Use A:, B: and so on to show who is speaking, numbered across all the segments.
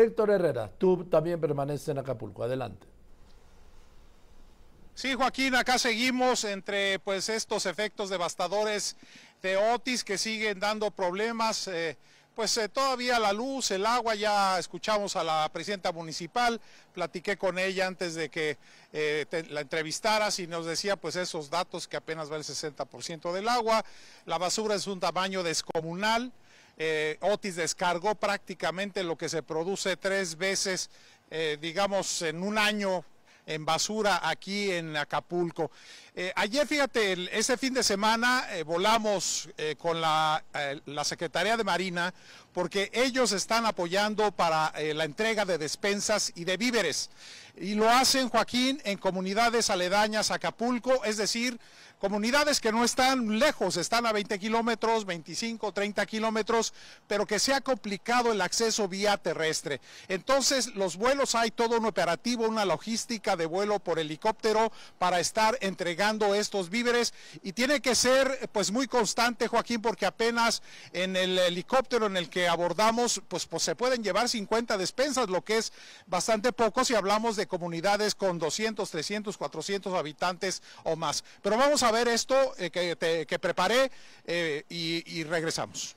A: Héctor Herrera, tú también permaneces en Acapulco. Adelante.
B: Sí, Joaquín, acá seguimos entre pues estos efectos devastadores de Otis que siguen dando problemas. Eh, pues eh, todavía la luz, el agua, ya escuchamos a la presidenta municipal, platiqué con ella antes de que eh, la entrevistaras y nos decía pues esos datos que apenas va el 60% del agua, la basura es un tamaño descomunal, Otis descargó prácticamente lo que se produce tres veces, digamos, en un año en basura aquí en Acapulco. Eh, ayer, fíjate, ese fin de semana eh, volamos eh, con la, Secretaría de Marina porque ellos están apoyando para la entrega de despensas y de víveres. Y lo hacen, Joaquín, en comunidades aledañas a Acapulco, es decir, comunidades que no están lejos, están a 20 kilómetros, 25, 30 kilómetros, pero que se ha complicado el acceso vía terrestre. Entonces, los vuelos hay todo un operativo, una logística de vuelo por helicóptero para estar entregando estos víveres y tiene que ser pues muy constante, Joaquín, porque apenas en el helicóptero en el que abordamos, pues, pues se pueden llevar 50 despensas, lo que es bastante poco si hablamos de comunidades con 200, 300, 400 habitantes o más. Pero vamos a ver esto eh, que, preparé eh, y, regresamos.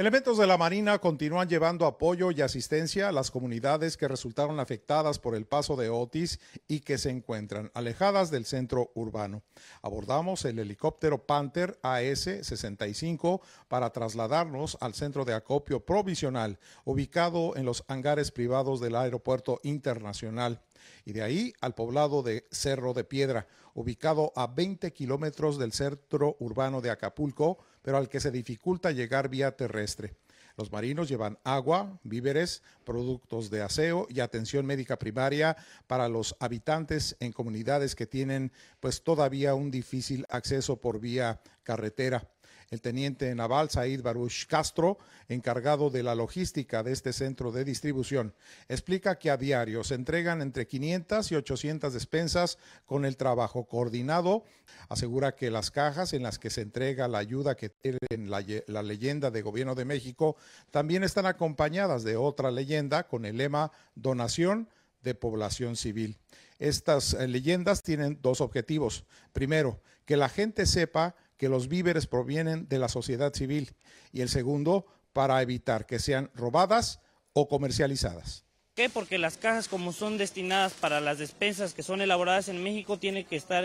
C: Elementos de la Marina continúan llevando apoyo y asistencia a las comunidades que resultaron afectadas por el paso de Otis y que se encuentran alejadas del centro urbano. Abordamos el helicóptero Panther AS-65 para trasladarnos al centro de acopio provisional ubicado en los hangares privados del Aeropuerto Internacional y de ahí al poblado de Cerro de Piedra, ubicado a 20 kilómetros del centro urbano de Acapulco, pero al que se dificulta llegar vía terrestre. Los marinos llevan agua, víveres, productos de aseo y atención médica primaria para los habitantes en comunidades que tienen pues todavía un difícil acceso por vía carretera. El teniente naval Said Baruch Castro, encargado de la logística de este centro de distribución, explica que a diario se entregan entre 500 y 800 despensas con el trabajo coordinado. Asegura que las cajas en las que se entrega la ayuda que tiene la, la leyenda de Gobierno de México también están acompañadas de otra leyenda con el lema Donación de población civil. Estas eh, leyendas tienen dos objetivos. Primero, que la gente sepa que los víveres provienen de la sociedad civil y el segundo, para evitar que sean robadas o comercializadas.
D: ¿Qué? Porque las cajas como son destinadas para las despensas que son elaboradas en México tiene que estar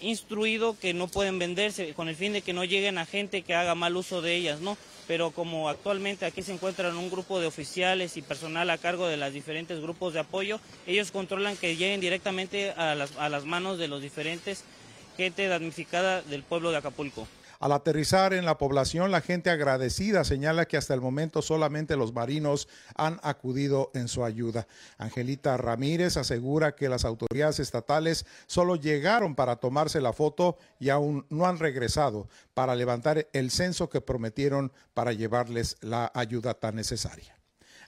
D: instruido que no pueden venderse con el fin de que no lleguen a gente que haga mal uso de ellas, ¿no? Pero como actualmente aquí se encuentran un grupo de oficiales y personal a cargo de los diferentes grupos de apoyo, ellos controlan que lleguen directamente a las, a las manos de los diferentes gente damnificada del pueblo de Acapulco.
C: Al aterrizar en la población, la gente agradecida señala que hasta el momento solamente los marinos han acudido en su ayuda. Angelita Ramírez asegura que las autoridades estatales solo llegaron para tomarse la foto y aún no han regresado para levantar el censo que prometieron para llevarles la ayuda tan necesaria.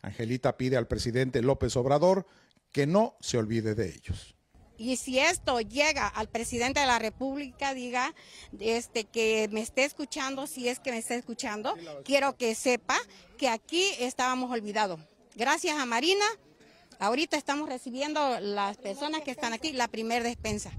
C: Angelita pide al presidente López Obrador que no se olvide de ellos.
E: Y si esto llega al presidente de la República, diga este, que me esté escuchando, si es que me está escuchando, quiero que sepa que aquí estábamos olvidados. Gracias a Marina, ahorita estamos recibiendo las personas que están aquí la primera despensa.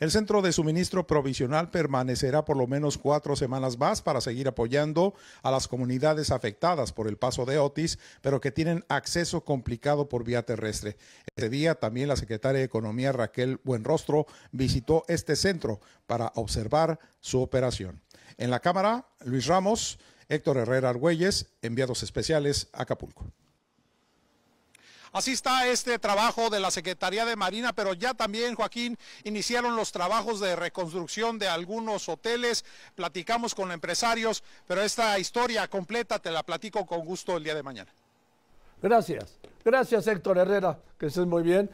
C: El centro de suministro provisional permanecerá por lo menos cuatro semanas más para seguir apoyando a las comunidades afectadas por el paso de Otis, pero que tienen acceso complicado por vía terrestre. Ese día también la secretaria de Economía Raquel Buenrostro visitó este centro para observar su operación. En la Cámara, Luis Ramos, Héctor Herrera Argüelles, enviados especiales a Acapulco.
B: Así está este trabajo de la Secretaría de Marina, pero ya también, Joaquín, iniciaron los trabajos de reconstrucción de algunos hoteles, platicamos con empresarios, pero esta historia completa te la platico con gusto el día de mañana.
A: Gracias, gracias Héctor Herrera, que estés muy bien.